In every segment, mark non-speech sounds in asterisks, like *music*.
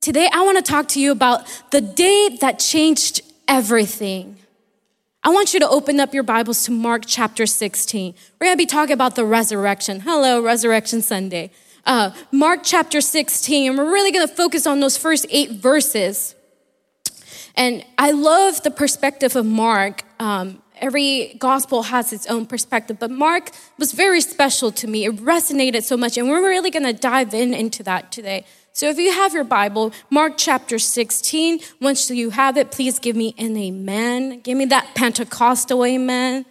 Today, I want to talk to you about the day that changed everything. I want you to open up your Bibles to Mark chapter 16. We're going to be talking about the resurrection. Hello, Resurrection Sunday. Uh, Mark chapter 16, and we're really going to focus on those first eight verses. And I love the perspective of Mark. Um, every gospel has its own perspective, but Mark was very special to me. It resonated so much, and we're really going to dive in into that today. So if you have your Bible, Mark chapter 16, once you have it, please give me an amen. Give me that Pentecostal amen.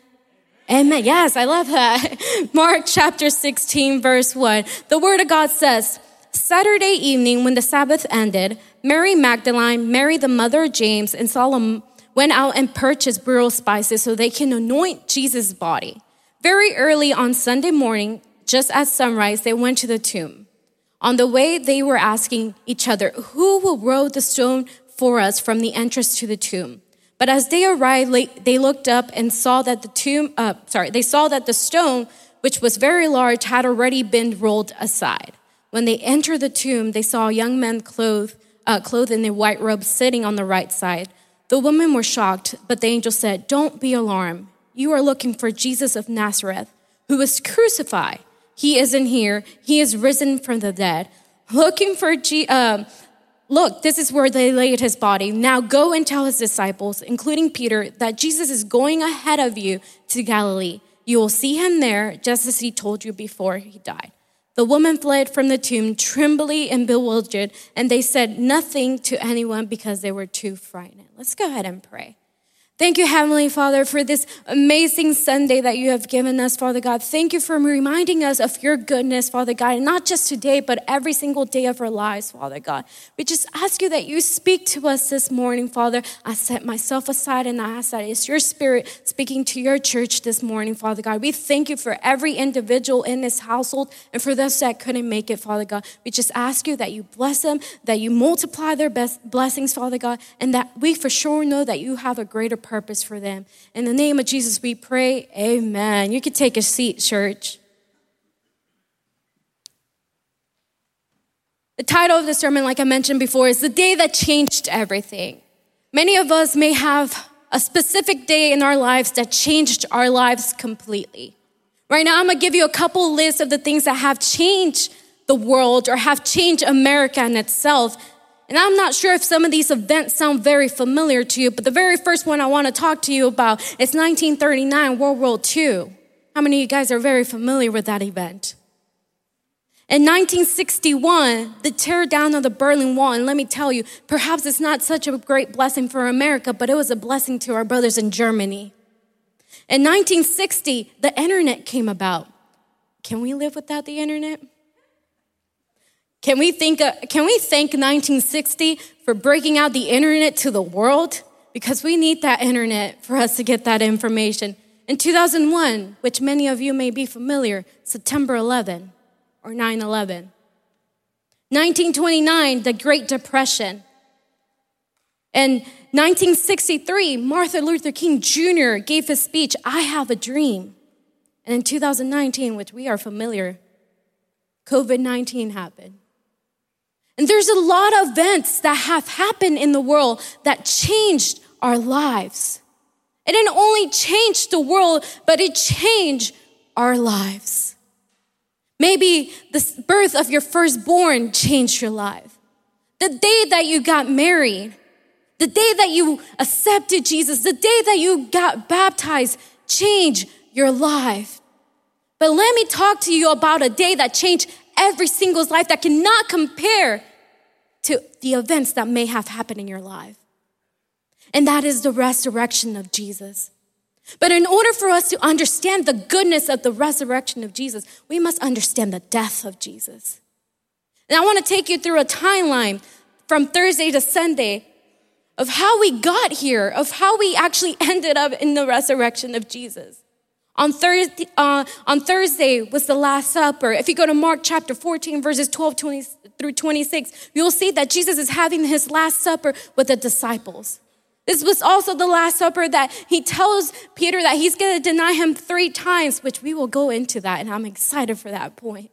Amen. Yes, I love that. *laughs* Mark chapter 16, verse 1. The word of God says, Saturday evening, when the Sabbath ended, Mary Magdalene, Mary the mother of James, and Salome went out and purchased burial spices so they can anoint Jesus' body. Very early on Sunday morning, just at sunrise, they went to the tomb. On the way, they were asking each other, Who will roll the stone for us from the entrance to the tomb? But as they arrived, they looked up and saw that the tomb, uh, sorry, they saw that the stone, which was very large, had already been rolled aside. When they entered the tomb, they saw a young man clothed, uh, clothed in a white robe sitting on the right side. The women were shocked, but the angel said, Don't be alarmed. You are looking for Jesus of Nazareth, who was crucified. He isn't here. He is risen from the dead. Looking for G- uh, Look, this is where they laid his body. Now go and tell his disciples, including Peter, that Jesus is going ahead of you to Galilee. You will see him there, just as he told you before he died. The woman fled from the tomb, trembling and bewildered, and they said nothing to anyone because they were too frightened. Let's go ahead and pray. Thank you, Heavenly Father, for this amazing Sunday that you have given us, Father God. Thank you for reminding us of your goodness, Father God, and not just today, but every single day of our lives, Father God. We just ask you that you speak to us this morning, Father. I set myself aside and I ask that it's your spirit speaking to your church this morning, Father God. We thank you for every individual in this household and for those that couldn't make it, Father God. We just ask you that you bless them, that you multiply their best blessings, Father God, and that we for sure know that you have a greater purpose for them. In the name of Jesus, we pray. Amen. You can take a seat, church. The title of the sermon, like I mentioned before, is The Day That Changed Everything. Many of us may have a specific day in our lives that changed our lives completely. Right now, I'm gonna give you a couple lists of the things that have changed the world or have changed America in itself and I'm not sure if some of these events sound very familiar to you, but the very first one I want to talk to you about is 1939, World War II. How many of you guys are very familiar with that event? In 1961, the tear down of the Berlin Wall, and let me tell you, perhaps it's not such a great blessing for America, but it was a blessing to our brothers in Germany. In 1960, the internet came about. Can we live without the internet? Can we, think, can we thank 1960 for breaking out the internet to the world? Because we need that internet for us to get that information. In 2001, which many of you may be familiar, September 11 or 9 11. 1929, the Great Depression. In 1963, Martin Luther King Jr. gave his speech, I Have a Dream. And in 2019, which we are familiar, COVID 19 happened. And there's a lot of events that have happened in the world that changed our lives. It didn't only change the world, but it changed our lives. Maybe the birth of your firstborn changed your life. The day that you got married, the day that you accepted Jesus, the day that you got baptized changed your life. But let me talk to you about a day that changed every single life that cannot compare to the events that may have happened in your life. And that is the resurrection of Jesus. But in order for us to understand the goodness of the resurrection of Jesus, we must understand the death of Jesus. And I want to take you through a timeline from Thursday to Sunday of how we got here, of how we actually *laughs* ended up in the resurrection of Jesus. On Thursday, uh, on Thursday was the Last Supper. If you go to Mark chapter 14, verses 12 20 through 26, you'll see that Jesus is having his Last Supper with the disciples. This was also the Last Supper that he tells Peter that he's going to deny him three times, which we will go into that, and I'm excited for that point.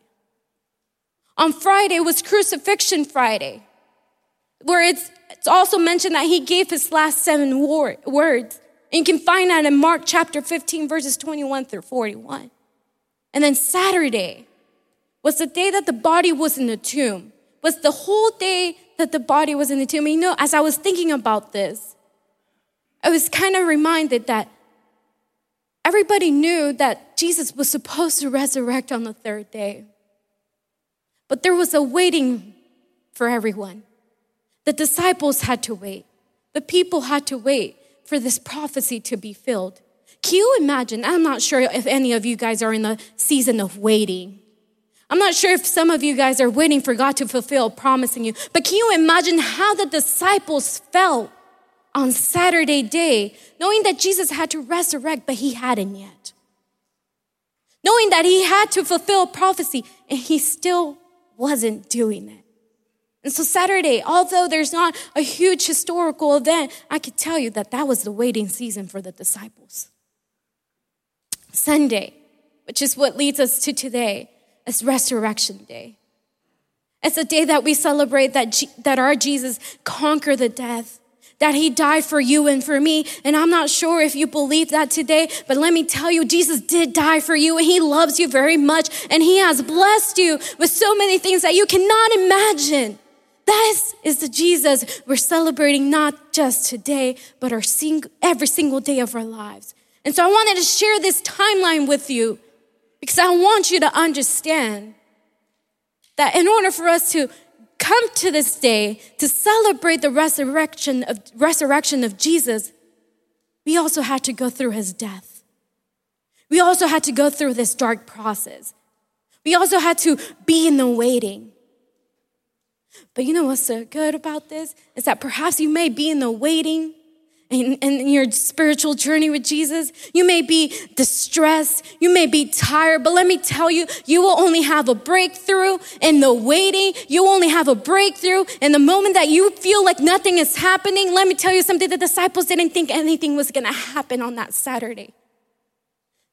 On Friday was Crucifixion Friday. where it's, it's also mentioned that he gave his last seven war, words. And you can find that in Mark chapter 15, verses 21 through 41. And then Saturday was the day that the body was in the tomb, was the whole day that the body was in the tomb. And you know, as I was thinking about this, I was kind of reminded that everybody knew that Jesus was supposed to resurrect on the third day. But there was a waiting for everyone. The disciples had to wait. The people had to wait for this prophecy to be filled. Can you imagine? I'm not sure if any of you guys are in the season of waiting. I'm not sure if some of you guys are waiting for God to fulfill promising you, but can you imagine how the disciples felt on Saturday day, knowing that Jesus had to resurrect, but he hadn't yet? Knowing that he had to fulfill prophecy, and he still wasn't doing it. And so, Saturday, although there's not a huge historical event, I could tell you that that was the waiting season for the disciples. Sunday, which is what leads us to today, is Resurrection Day. It's a day that we celebrate that, G- that our Jesus conquered the death, that he died for you and for me. And I'm not sure if you believe that today, but let me tell you, Jesus did die for you and he loves you very much. And he has blessed you with so many things that you cannot imagine. This is the Jesus we're celebrating not just today, but our sing- every single day of our lives. And so I wanted to share this timeline with you because I want you to understand that in order for us to come to this day to celebrate the resurrection of, resurrection of Jesus, we also had to go through his death. We also had to go through this dark process. We also had to be in the waiting. But you know what's so good about this? Is that perhaps you may be in the waiting in, in your spiritual journey with Jesus. You may be distressed. You may be tired, but let me tell you, you will only have a breakthrough in the waiting. You only have a breakthrough in the moment that you feel like nothing is happening. Let me tell you something. The disciples didn't think anything was going to happen on that Saturday.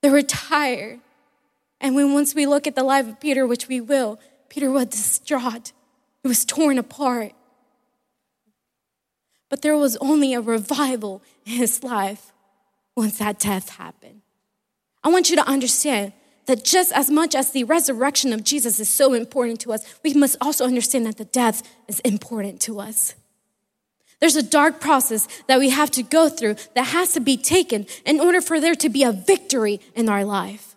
They were tired. And when once we look at the life of Peter, which we will, Peter was distraught. He was torn apart. But there was only a revival in his life once that death happened. I want you to understand that just as much as the resurrection of Jesus is so important to us, we must also understand that the death is important to us. There's a dark process that we have to go through that has to be taken in order for there to be a victory in our life.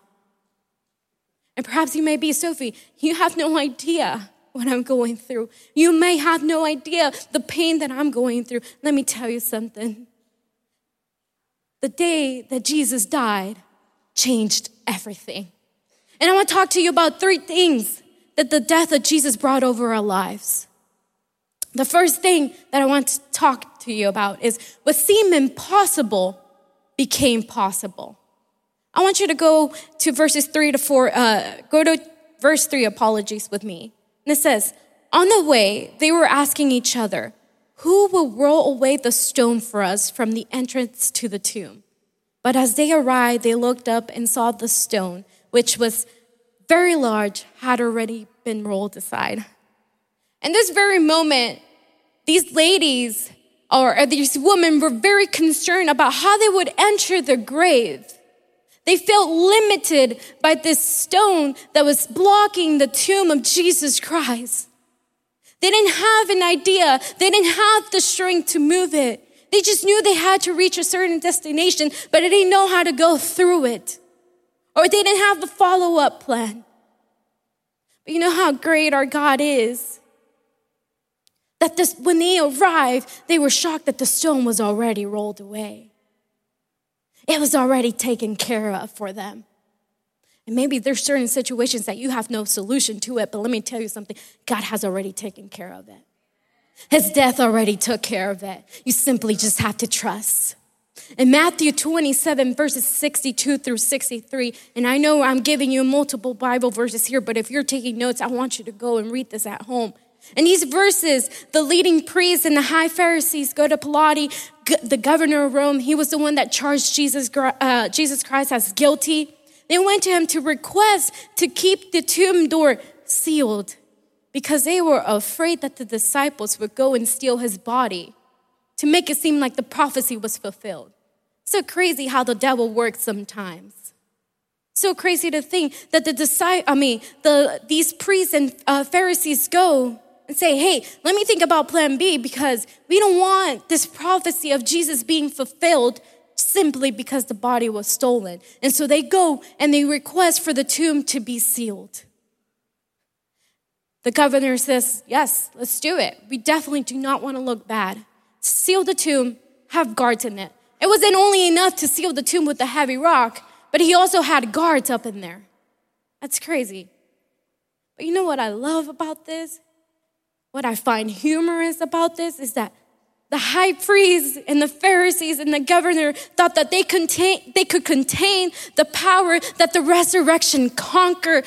And perhaps you may be, Sophie, you have no idea what I'm going through. You may have no idea the pain that I'm going through. Let me tell you something. The day that Jesus died changed everything. And I want to talk to you about three things that the death of Jesus brought over our lives. The first thing that I want to talk to you about is what seemed impossible became possible. I want you to go to verses three to four, uh, go to verse three, apologies with me. And it says, On the way, they were asking each other, Who will roll away the stone for us from the entrance to the tomb? But as they arrived, they looked up and saw the stone, which was very large, had already been rolled aside. In this very moment, these ladies or these women were very concerned about how they would enter the grave. They felt limited by this stone that was blocking the tomb of Jesus Christ. They didn't have an idea. They didn't have the strength to move it. They just knew they had to reach a certain destination, but they didn't know how to go through it. Or they didn't have the follow up plan. But you know how great our God is? That this, when they arrived, they were shocked that the stone was already rolled away. It was already taken care of for them. And maybe there's certain situations that you have no solution to it, but let me tell you something God has already taken care of it. His death already took care of it. You simply just have to trust. In Matthew 27, verses 62 through 63, and I know I'm giving you multiple Bible verses here, but if you're taking notes, I want you to go and read this at home. In these verses, the leading priests and the high Pharisees go to Pilate, the governor of Rome. He was the one that charged Jesus, uh, Jesus Christ as guilty. They went to him to request to keep the tomb door sealed because they were afraid that the disciples would go and steal his body to make it seem like the prophecy was fulfilled. So crazy how the devil works sometimes. So crazy to think that the disciples, I mean, the, these priests and uh, Pharisees go and say, hey, let me think about plan B because we don't want this prophecy of Jesus being fulfilled simply because the body was stolen. And so they go and they request for the tomb to be sealed. The governor says, yes, let's do it. We definitely do not want to look bad. Seal the tomb, have guards in it. It wasn't only enough to seal the tomb with the heavy rock, but he also had guards up in there. That's crazy. But you know what I love about this? What I find humorous about this is that the high priest and the Pharisees and the governor thought that they, contain, they could contain the power that the resurrection conquered.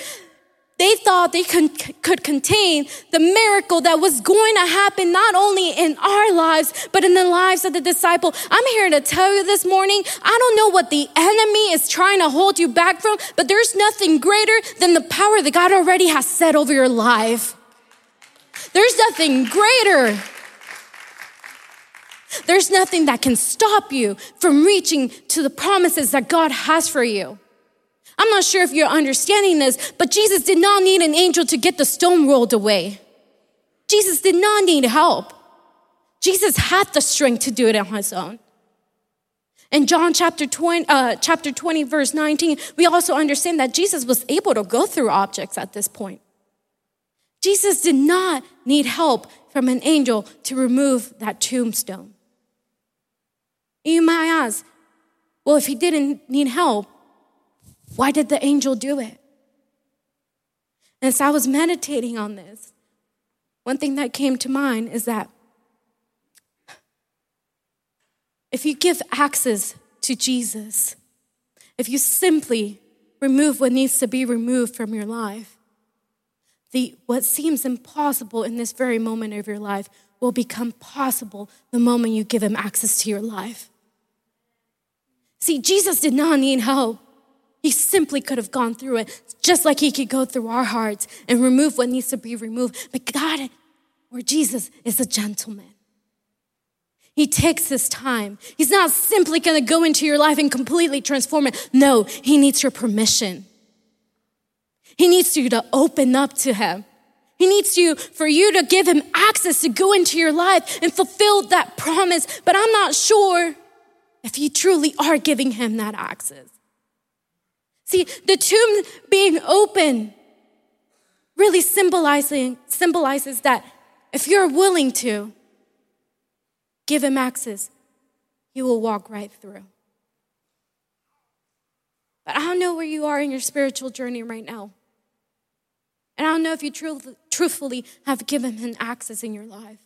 they thought they could contain the miracle that was going to happen not only in our lives, but in the lives of the disciple. I'm here to tell you this morning, I don't know what the enemy is trying to hold you back from, but there's nothing greater than the power that God already has set over your life. There's nothing greater. There's nothing that can stop you from reaching to the promises that God has for you. I'm not sure if you're understanding this, but Jesus did not need an angel to get the stone rolled away. Jesus did not need help. Jesus had the strength to do it on his own. In John chapter 20, uh, chapter 20, verse 19, we also understand that Jesus was able to go through objects at this point. Jesus did not need help from an angel to remove that tombstone. You might ask, well, if he didn't need help, why did the angel do it? And as I was meditating on this, one thing that came to mind is that if you give access to Jesus, if you simply remove what needs to be removed from your life, the, what seems impossible in this very moment of your life will become possible the moment you give him access to your life. See, Jesus did not need help. He simply could have gone through it, just like He could go through our hearts and remove what needs to be removed. But God, or Jesus, is a gentleman. He takes his time. He's not simply gonna go into your life and completely transform it. No, He needs your permission. He needs you to open up to Him. He needs you for you to give Him access to go into your life and fulfill that promise. But I'm not sure if you truly are giving Him that access. See, the tomb being open really symbolizing, symbolizes that if you're willing to give him access, he will walk right through. But I don't know where you are in your spiritual journey right now. And I don't know if you truth, truthfully have given him access in your life.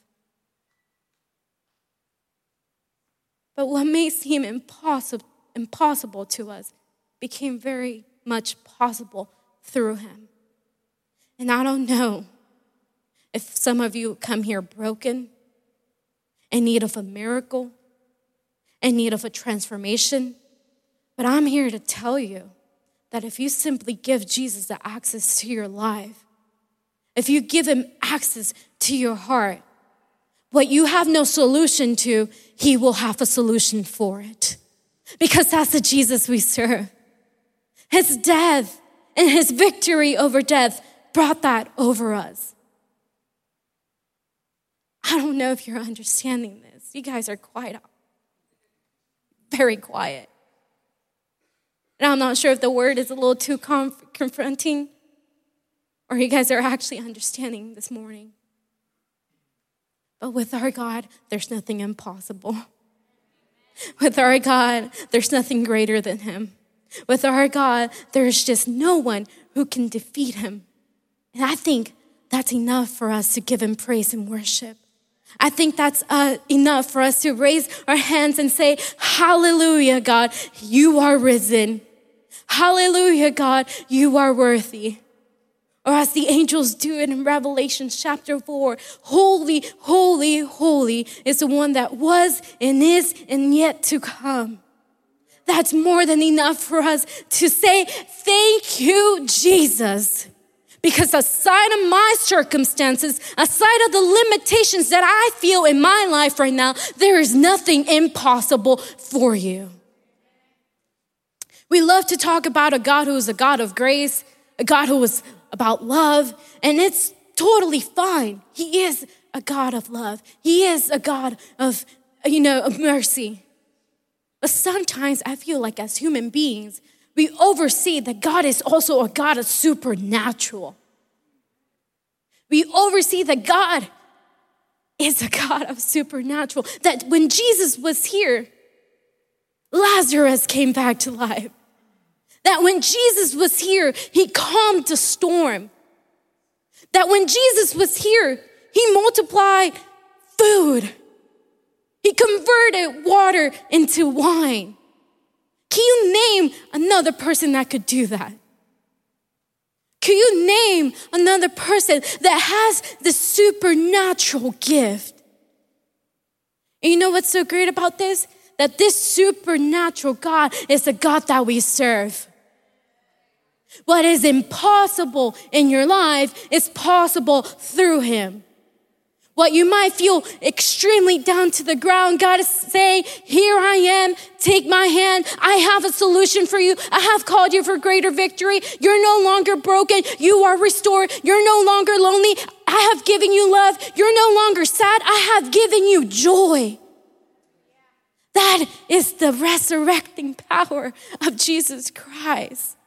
But what may seem impossible, impossible to us became very much possible through him. And I don't know if some of you come here broken, in need of a miracle, in need of a transformation. But I'm here to tell you that if you simply give Jesus the access to your life, if you give him access to your heart, what you have no solution to, he will have a solution for it. Because that's the Jesus we serve. His death and his victory over death brought that over us. I don't know if you're *laughs* understanding this. You guys are quiet, very quiet. And I'm not sure if the word is a little too conf- confronting or you guys are actually understanding this morning. But with our God, there's nothing impossible. *laughs* With our God, there's nothing greater than Him. With our God, there's just no one who can defeat him. And I think that's enough for us to give him praise and worship. I think that's uh, enough for us to raise our hands and say, Hallelujah, God, you are risen. Hallelujah, God, you are worthy. Or as the angels do it in Revelation chapter 4, holy, holy, holy is the one that was and is and yet to come that's more than enough for us to say, Thank you, Jesus. Because aside of my circumstances, aside of the limitations that I feel in my life right now, there is nothing impossible for you. We love to talk about a God who is a God of grace, a God who is about love, and it's totally fine. He is a God of love. He is a God of, you know, of mercy. But sometimes I feel like as human beings, we oversee that God is also a God of supernatural. We oversee that God is a God of supernatural. That when Jesus was here, Lazarus came back to life. That when Jesus was here, he calmed the storm. That when Jesus was here, he multiplied food. He converted water into wine. Can you name another person that could do that? Can you name another person that has the supernatural gift? And you know what's so great about this? That this supernatural God is the God that we serve. What is impossible in your life is possible through Him. What you might feel extremely down to the ground, God is saying, Here I am, take my hand. I have a solution for you. I have called you for greater victory. You're no longer broken. You are restored. You're no longer lonely. I have given you love. You're no longer sad. I have given you joy. That is the resurrecting power of Jesus Christ.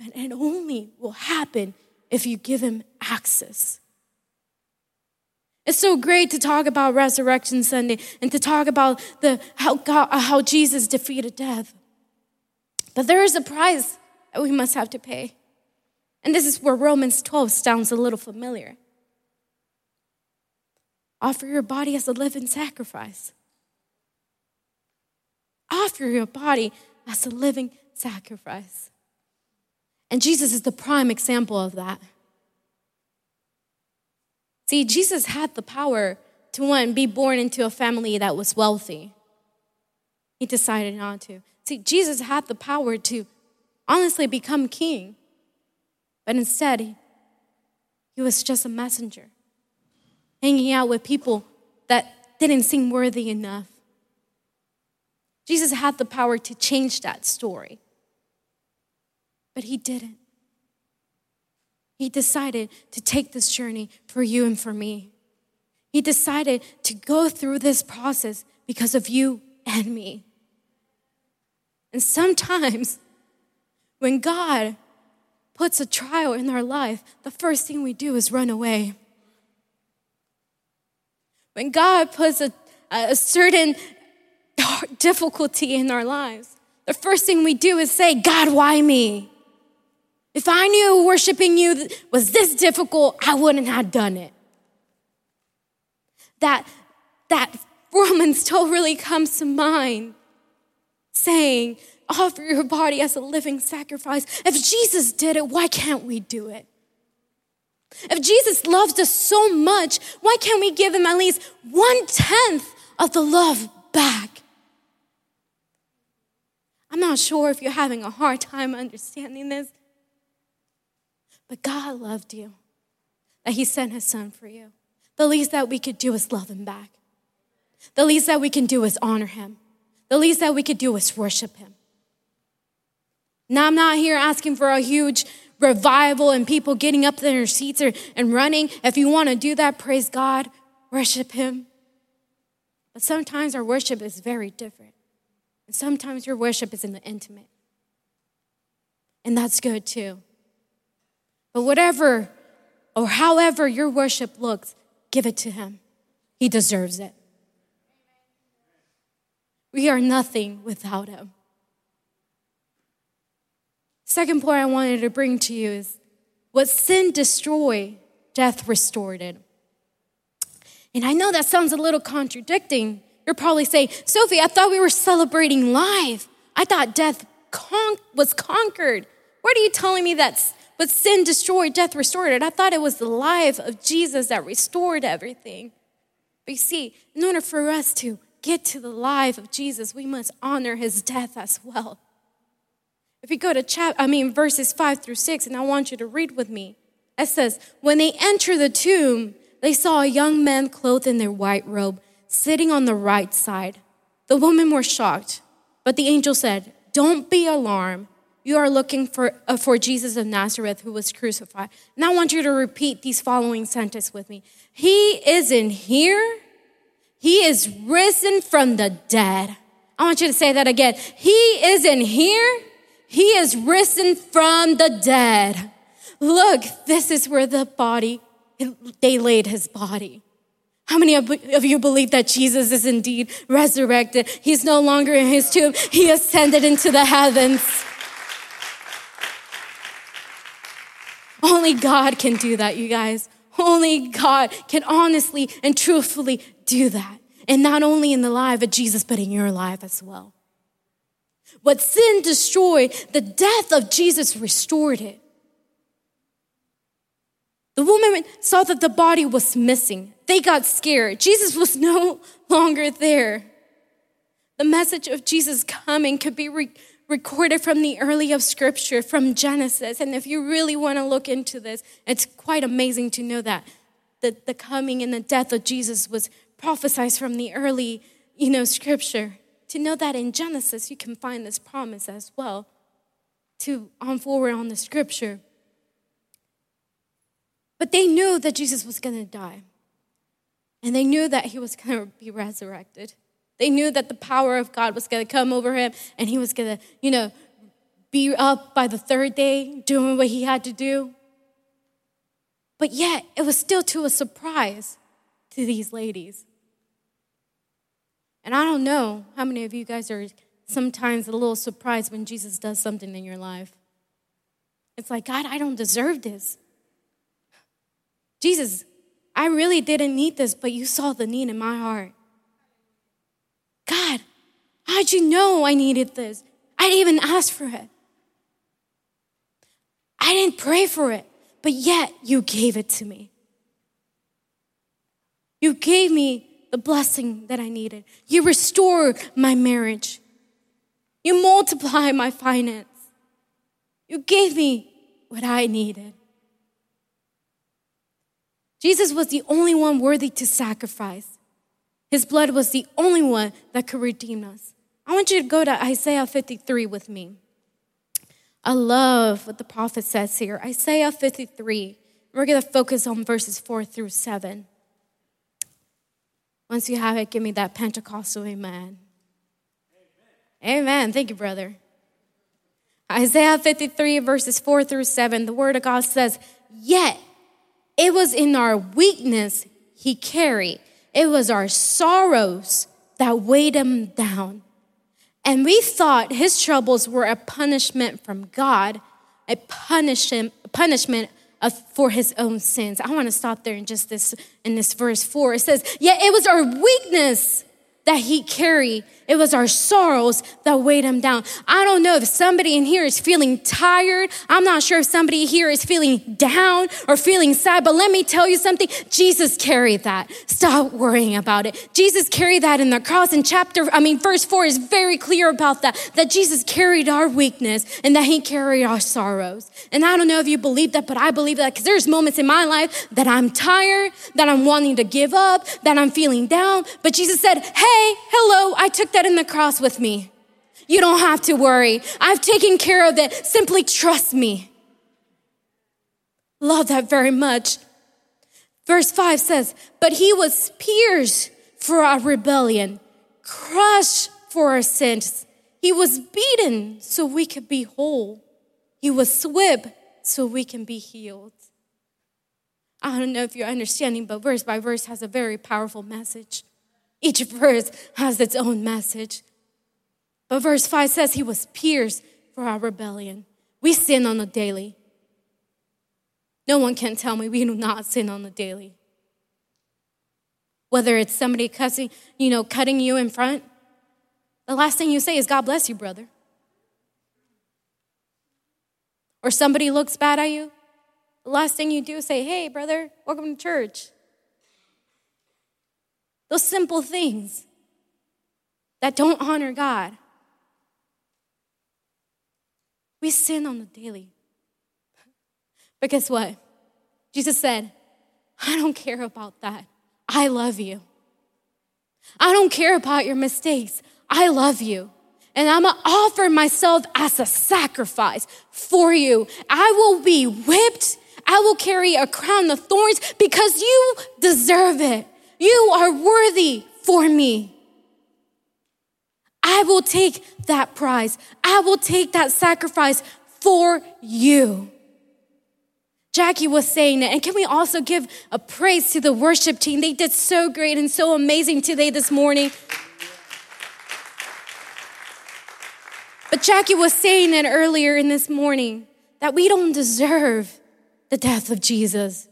And it only will happen if you give him access. It's so great to talk about Resurrection Sunday and to talk about the, how, God, how Jesus defeated death. But there is a price that we must have to pay. And this is where Romans 12 sounds a little familiar. Offer your body as a living sacrifice. Offer your body as a living sacrifice. And Jesus is the prime example of that. See, Jesus had the power to one, be born into a family that was wealthy. He decided not to. See, Jesus had the power to honestly become king, but instead, he was just a messenger, hanging out with people that didn't seem worthy enough. Jesus had the power to change that story. But he didn't. He decided to take this journey for you and for me. He decided to go through this process because of you and me. And sometimes when God puts a trial in our life, the first thing we do is run away. When God puts a, a certain *laughs* difficulty in our lives, the first thing we do is say, God, why me? If I knew worshiping you was this difficult, I wouldn't have done it. That, that Romans 12 really comes to mind, saying, offer your body as a living sacrifice. If Jesus did it, why can't we do it? If Jesus loves us so much, why can't we give him at least one tenth of the love back? I'm not sure if you're having a hard time understanding this, but God loved you, that He sent His Son for you. The least that we could do is love Him back. The least that we can do is honor Him. The least that we could do is worship Him. Now, I'm not here asking for a huge revival and people getting up in their seats and running. If you want to do that, praise God, worship Him. But sometimes our worship is very different. And sometimes your worship is in the intimate. And that's good too. But whatever or however your worship looks, give it to Him. He deserves it. We are nothing without Him. Second point I wanted to bring to you is what sin destroyed, death restored it. And I know that sounds a little contradicting. You're probably saying, Sophie, I thought we were celebrating life. I thought death con- was conquered. What are you telling me that's but sin destroyed, death restored it. I thought it was the life of Jesus that restored everything. But you see, in order for us to get to the life of Jesus, we must honor his death as well. If you go to chap, I mean verses five through six, and I want you to read with me. It says, when they entered the tomb, they saw a young man clothed in their white robe, sitting on the right side. The women were shocked, but the angel said, "Don't be alarmed. You are looking for, uh, for Jesus of Nazareth who was crucified. And I want you to repeat these following sentences with me. He isn't here. He is risen from the dead. I want you to say that again. He isn't here. He is risen from the dead. Look, this is where the body, they laid his body. How many of you believe that Jesus is indeed resurrected? He's no longer in his tomb. He ascended into the heavens. Only God can do that, you guys. Only God can honestly and truthfully do that. And not only in the life of Jesus, but in your life as well. What sin destroyed, the death of Jesus restored it. The woman saw that the body was missing. They got scared. Jesus was no *laughs* longer there. The message of Jesus coming could be re- recorded from the early of scripture, from Genesis. And if you really want to look into this, it's quite amazing to know that the, the coming and the death of Jesus was prophesied from the early, you know, scripture. To know that in Genesis, you can find this promise as well to on forward on the scripture. But they knew that Jesus was going to die. And they knew that he was going to be resurrected. They knew that the power of God was going to come over him and he was going to, you know, be up by the third day doing what he had to do. But yet, it was still to a surprise to these ladies. And I don't know how many of you guys are sometimes a little surprised when Jesus does something in your life. It's like, God, I don't deserve this. Jesus, I really didn't need this, but you saw the need in my heart. God, how'd you know I needed this? I didn't even ask for it. I didn't pray for it, but yet you gave it to me. You gave me the blessing that I needed. You restored my marriage. You multiplied my finance. You gave me what I needed. Jesus was the only one worthy to sacrifice. His blood was the only one that could redeem us. I want you to go to Isaiah 53 with me. I love what the prophet says here. Isaiah 53. We're going to focus on verses 4 through 7. Once you have it, give me that Pentecostal amen. Amen. amen. Thank you, brother. Isaiah 53, verses 4 through 7, the word of God says, Yet it was in our weakness he carried it was our sorrows that weighed him down. And we thought his troubles were a punishment from God, a punishment, punishment of, for his own sins. I want to stop there in just this in this verse four. It says, "Yet it was our weakness that he carried. It was our sorrows that weighed him down. I don't know if somebody in here is feeling tired. I'm not sure if somebody here is feeling down or feeling sad, but let me tell you something. Jesus carried that. Stop worrying about it. Jesus carried that in the cross. In chapter, I mean, verse four is very clear about that, that Jesus carried our weakness and that he carried our sorrows. And I don't know if you believe that, but I believe that because there's moments in my life that I'm tired, that I'm wanting to give up, that I'm feeling down. But Jesus said, Hey, hello, I took that in the cross with me. You don't have to worry. I've taken care of it. Simply trust me. Love that very much. Verse 5 says, But he was pierced for our rebellion, crushed for our sins. He was beaten so we could be whole. He was whipped so we can be healed. I don't know if you're understanding, but verse by verse has a very powerful message. Each verse has its own message. But verse 5 says he was pierced for our rebellion. We sin on the daily. No one can tell me we do not sin on the daily. Whether it's somebody cussing, you know, cutting you in front, the last thing you say is, God bless you, brother. Or somebody looks bad at you, the last thing you do is say, Hey, brother, welcome to church. Those simple things that don't honor God. We sin on the daily. But guess what? Jesus said, I don't care about that. I love you. I don't care about your mistakes. I love you. And I'm gonna offer myself as a sacrifice for you. I will be whipped. I will carry a crown of thorns because you deserve it. You are worthy for me. I will take that prize. I will take that sacrifice for you. Jackie was saying it. And can we also give a praise to the worship team? They did so great and so amazing today, this morning. But Jackie was saying it earlier in this morning that we don't deserve the death of Jesus.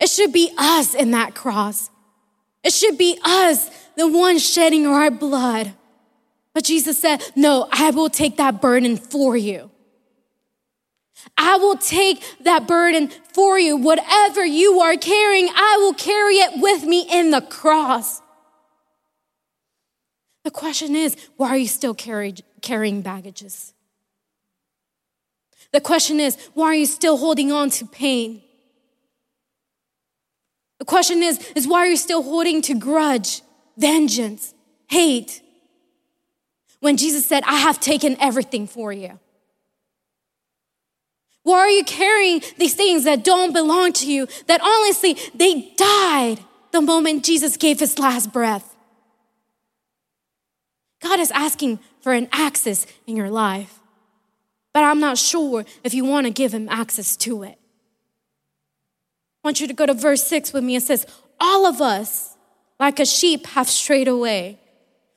It should be us in that cross. It should be us, the ones shedding our blood. But Jesus said, No, I will take that burden for you. I will take that burden for you. Whatever you are carrying, I will carry it with me in the cross. The question is, why are you still carry, carrying baggages? The question is, why are you still holding on to pain? The question is, is why are you still holding to grudge, vengeance, hate? When Jesus said, I have taken everything for you. Why are you carrying these things that don't belong to you, that honestly, they died the moment Jesus gave his last breath? God is asking for an access in your life, but I'm not sure if you want to give him access to it. I want you to go to verse 6 with me. It says, All of us, like a sheep, have strayed away.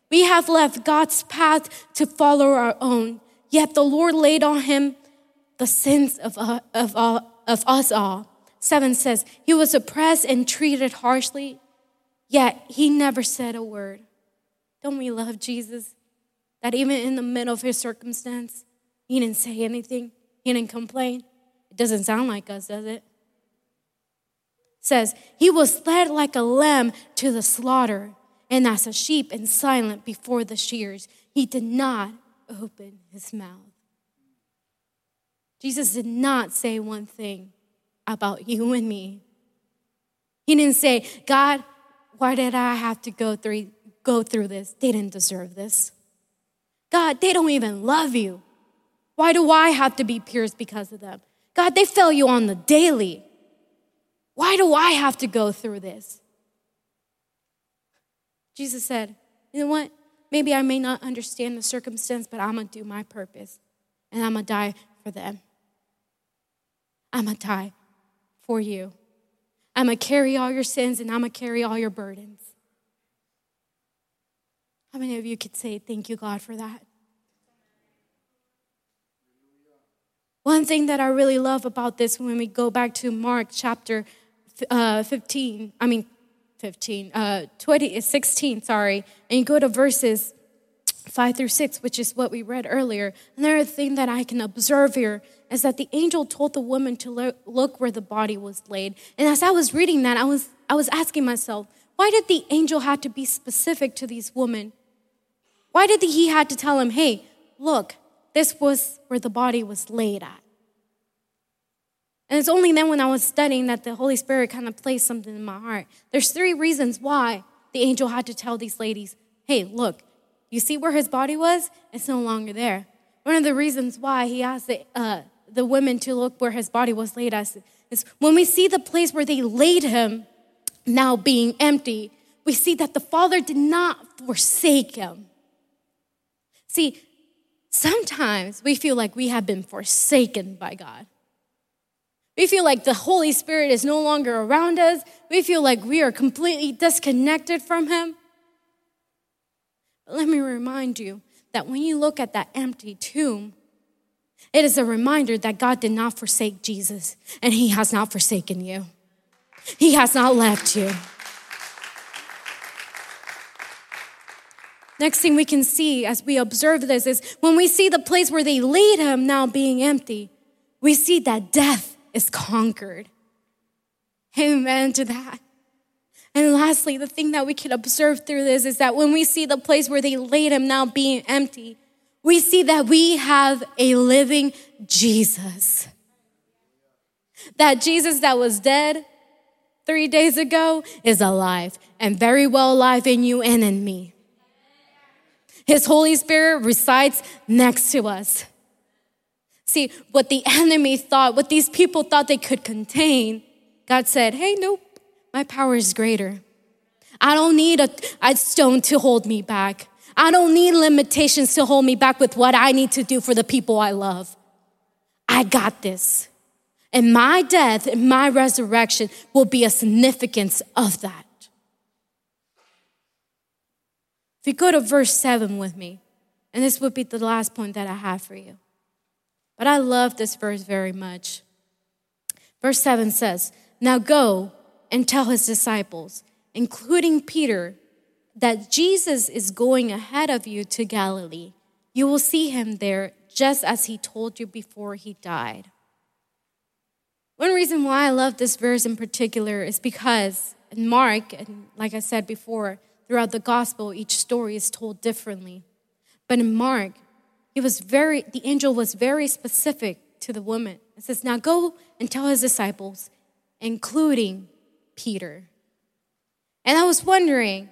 We have left God's path to follow our own, yet the Lord laid on him the sins of, uh, of, all, of us all. Seven says, He was oppressed and treated harshly, yet he never said a word. Don't we love Jesus? That even in the middle of his circumstance, he didn't say anything, he didn't complain. It doesn't sound like us, does it? Says, He was led like a lamb to the slaughter, and as a sheep and silent before the shears, he did not open his mouth. Jesus did not say one thing about you and me. He didn't say, God, why did I have to go through, go through this? They didn't deserve this. God, they don't even love you. Why do I have to be pierced because of them? God, they fail you on the daily. Why do I have to go through this? Jesus said, You know what? Maybe I may not understand the circumstance, but I'm going to do my purpose and I'm going to die for them. I'm going to die for you. I'm going to carry all your sins and I'm going to carry all your burdens. How many of you could say, Thank you, God, for that? One thing that I really love about this when we go back to Mark chapter uh, 15, I mean, 15, uh, 20, 16, sorry, and you go to verses 5 through 6, which is what we read earlier. Another thing that I can observe here is that the angel told the woman to look where the body was laid. And as I was reading that, I was, I was asking myself, why did the angel have to be specific to these women? Why did he had to tell him, hey, look, this was where the body was laid at? And it's only then when I was studying that the Holy Spirit kind of placed something in my heart. There's three reasons why the angel had to tell these ladies, hey, look, you see where his body was? It's no longer there. One of the reasons why he asked the, uh, the women to look where his body was laid at is when we see the place where they laid him now being empty, we see that the Father did not forsake him. See, sometimes we feel like we have been forsaken by God. We feel like the Holy Spirit is no longer around us. We feel like we are completely disconnected from Him. But let me remind you that when you look at that empty tomb, it is a reminder that God did not forsake Jesus and he has not forsaken you. He has not left you. Next thing we can see as we observe this is when we see the place where they laid him now being empty, we see that death is conquered. Amen to that. And lastly, the thing that we can observe through this is that when we see the place where they laid him now being empty, we see that we have a living Jesus. That Jesus that was dead three days ago is alive and very well alive in you and in me. His Holy Spirit resides next to us. See, what the enemy thought, what these people thought they could contain, God said, hey, nope, my power is greater. I don't need a, a stone to hold me back. I don't need limitations to hold me back with what I need to do for the people I love. I got this. And my death and my resurrection will be a significance of that. If you go to verse 7 with me, and this would be the last point that I have for you. But I love this verse very much. Verse 7 says, Now go and tell his disciples, including Peter, that Jesus is going ahead of you to Galilee. You will see him there just as he told you before he died. One reason why I love this verse in particular is because in Mark, and like I said before, throughout the gospel, each story is told differently. But in Mark, he was very, the angel was very specific to the woman. It says, Now go and tell his disciples, including Peter. And I was wondering,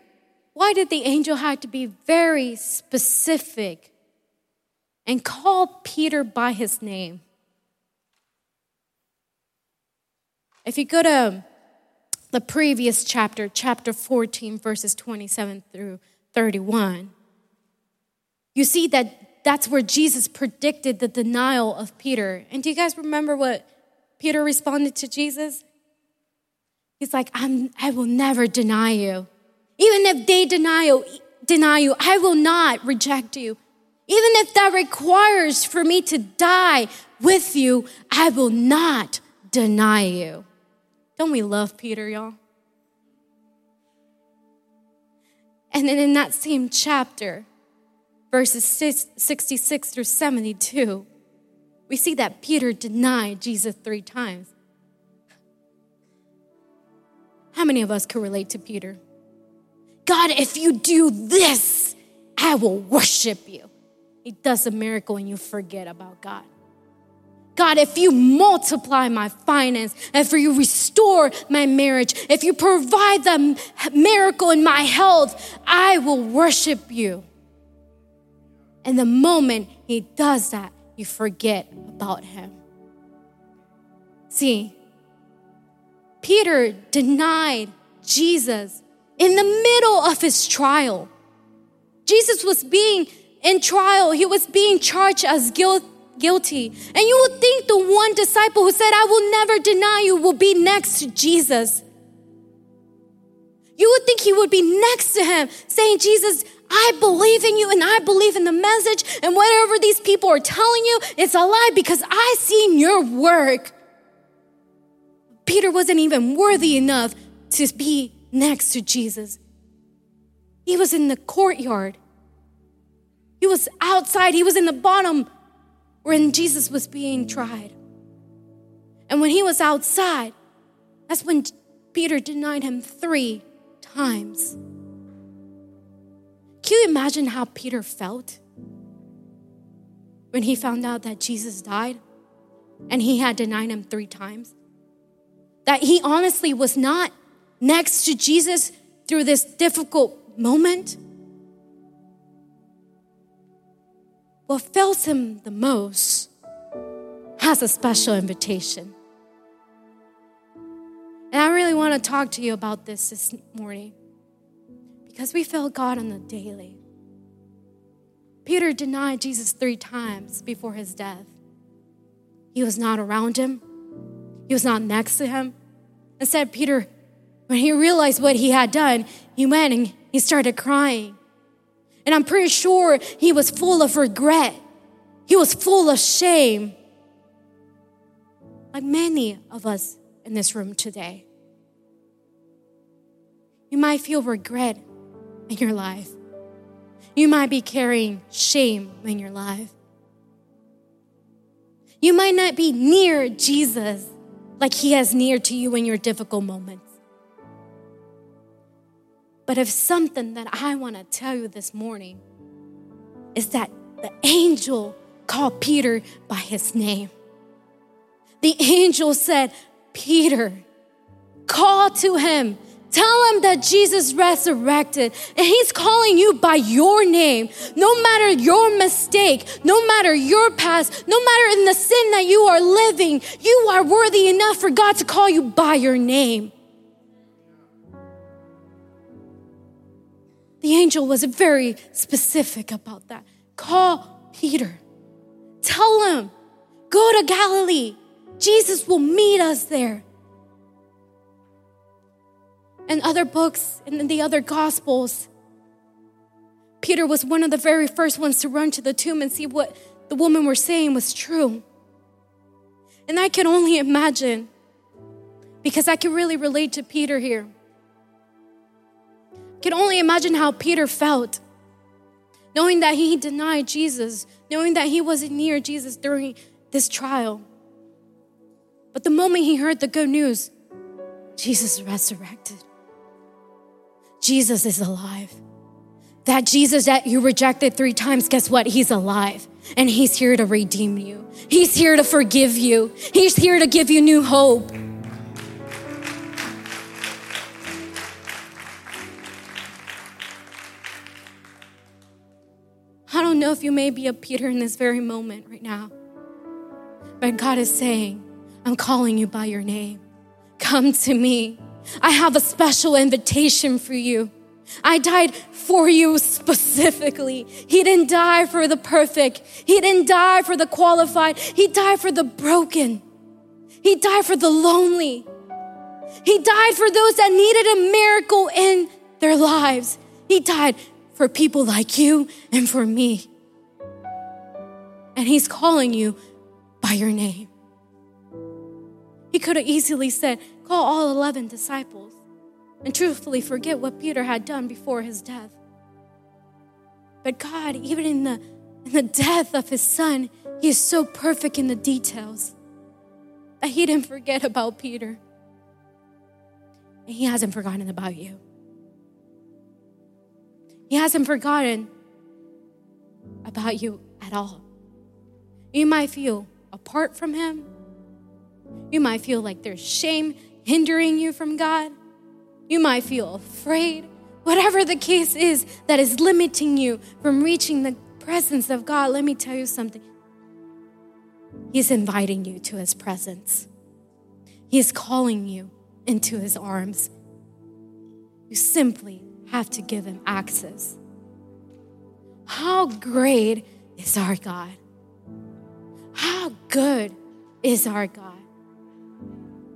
why did the angel have to be very specific and call Peter by his name? If you go to the previous chapter, chapter 14, verses 27 through 31, you see that that's where Jesus predicted the denial of Peter. And do you guys remember what Peter responded to Jesus? He's like, I'm, I will never deny you. Even if they deny you, deny you, I will not reject you. Even if that requires for me to die with you, I will not deny you. Don't we love Peter, y'all? And then in that same chapter, verses 66 through 72, we see that Peter denied Jesus three times. How many of us could relate to Peter? God, if you do this, I will worship you. He does a miracle and you forget about God. God, if you multiply my finance, if you restore my marriage, if you provide the miracle in my health, I will worship you. And the moment he does that, you forget about him. See, Peter denied Jesus in the middle of his trial. Jesus was being in trial, he was being charged as guilt, guilty. And you would think the one disciple who said, I will never deny you, will be next to Jesus. You would think he would be next to him, saying, Jesus, I believe in you and I believe in the message, and whatever these people are telling you, it's a lie because I seen your work. Peter wasn't even worthy enough to be next to Jesus. He was in the courtyard. He was outside. He was in the bottom when Jesus was being tried. And when he was outside, that's when Peter denied him three times. Can you imagine how Peter felt when he found out that Jesus died and he had denied him three times? that he honestly was not next to Jesus through this difficult moment. What fills him the most has a special invitation. And I really want to talk to you about this this morning because we feel God on the daily. Peter denied Jesus three times before his death. He was not around him, he was not next to him. Instead, Peter, when he realized what he had done, he went and he started crying. And I'm pretty sure he was full of regret. He was full of shame. Like many of us in this room today. You might feel regret in your life. You might be carrying shame in your life. You might not be near Jesus like He has near to you in your difficult moments. But if something that I want to tell you this morning is that the angel called Peter by his name. The angel said, Peter, call to him. Tell him that Jesus resurrected and he's calling you by your name. No matter your mistake, no matter your past, no matter in the sin that you are living, you are worthy enough for God to call you by your name. The angel was very specific about that. Call Peter. Tell him, go to Galilee. Jesus will meet us there and other books and in the other gospels. Peter was one of the very first ones to run to the tomb and see what the woman were saying was true. And I can only imagine, because I can really relate to Peter here. I can only imagine how Peter felt, knowing that he denied Jesus, knowing that he wasn't near Jesus during this trial. But the moment he heard the good news, Jesus resurrected. Jesus is alive. That Jesus that you rejected three times, guess what? He's alive and He's here to redeem you. He's here to forgive you. He's here to give you new hope. I don't know if you may be a Peter in this very moment right now, but God is saying, I'm calling you by your name. Come to me. I have a special invitation for you. I died for you specifically. He didn't die for the perfect. He didn't die for the qualified. He died for the broken. He died for the lonely. He died for those that needed a miracle in their lives. He died for people like you and for me. And He's calling you by your name. He could have easily said, call all 11 disciples and truthfully forget what Peter had done before his death. But God, even in the, in the death of his son, he is so perfect in the details that he didn't forget about Peter. And he hasn't forgotten about you. He hasn't forgotten about you at all. You might feel apart from him. You might feel like there's shame hindering you from God. You might feel afraid. Whatever the case is that is limiting you from reaching the presence of God, let me tell you something. He's inviting you to his presence. He's calling you into his arms. You simply have to give him access. How great is our God? How good is our God?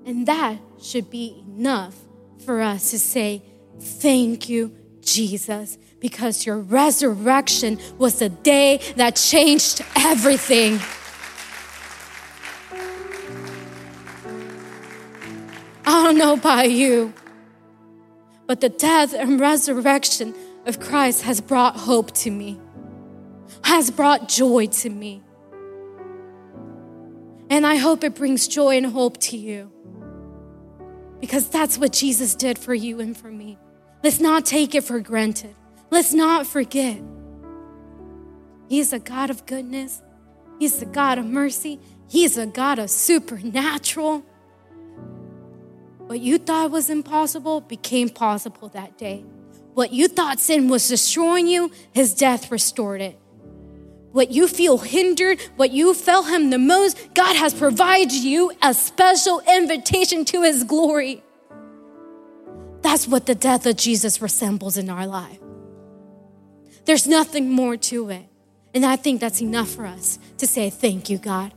And that should be enough for us to say, Thank you, Jesus, because your resurrection was the day that changed everything. I don't know about you, but the death and resurrection of Christ has brought hope to me, has brought joy to me. And I hope it brings joy and hope to you because that's what Jesus did for you and for me. Let's not take it for granted. Let's not forget. He's a God of goodness, He's a God of mercy, He's a God of supernatural. What you thought was impossible became possible that day. What you thought sin was destroying you, His death restored it what you feel hindered, what you felt Him the most, God has provided you a special invitation to His glory. That's what the death of Jesus resembles in our life. There's nothing more to it. And I think that's enough for us to say, Thank you, God.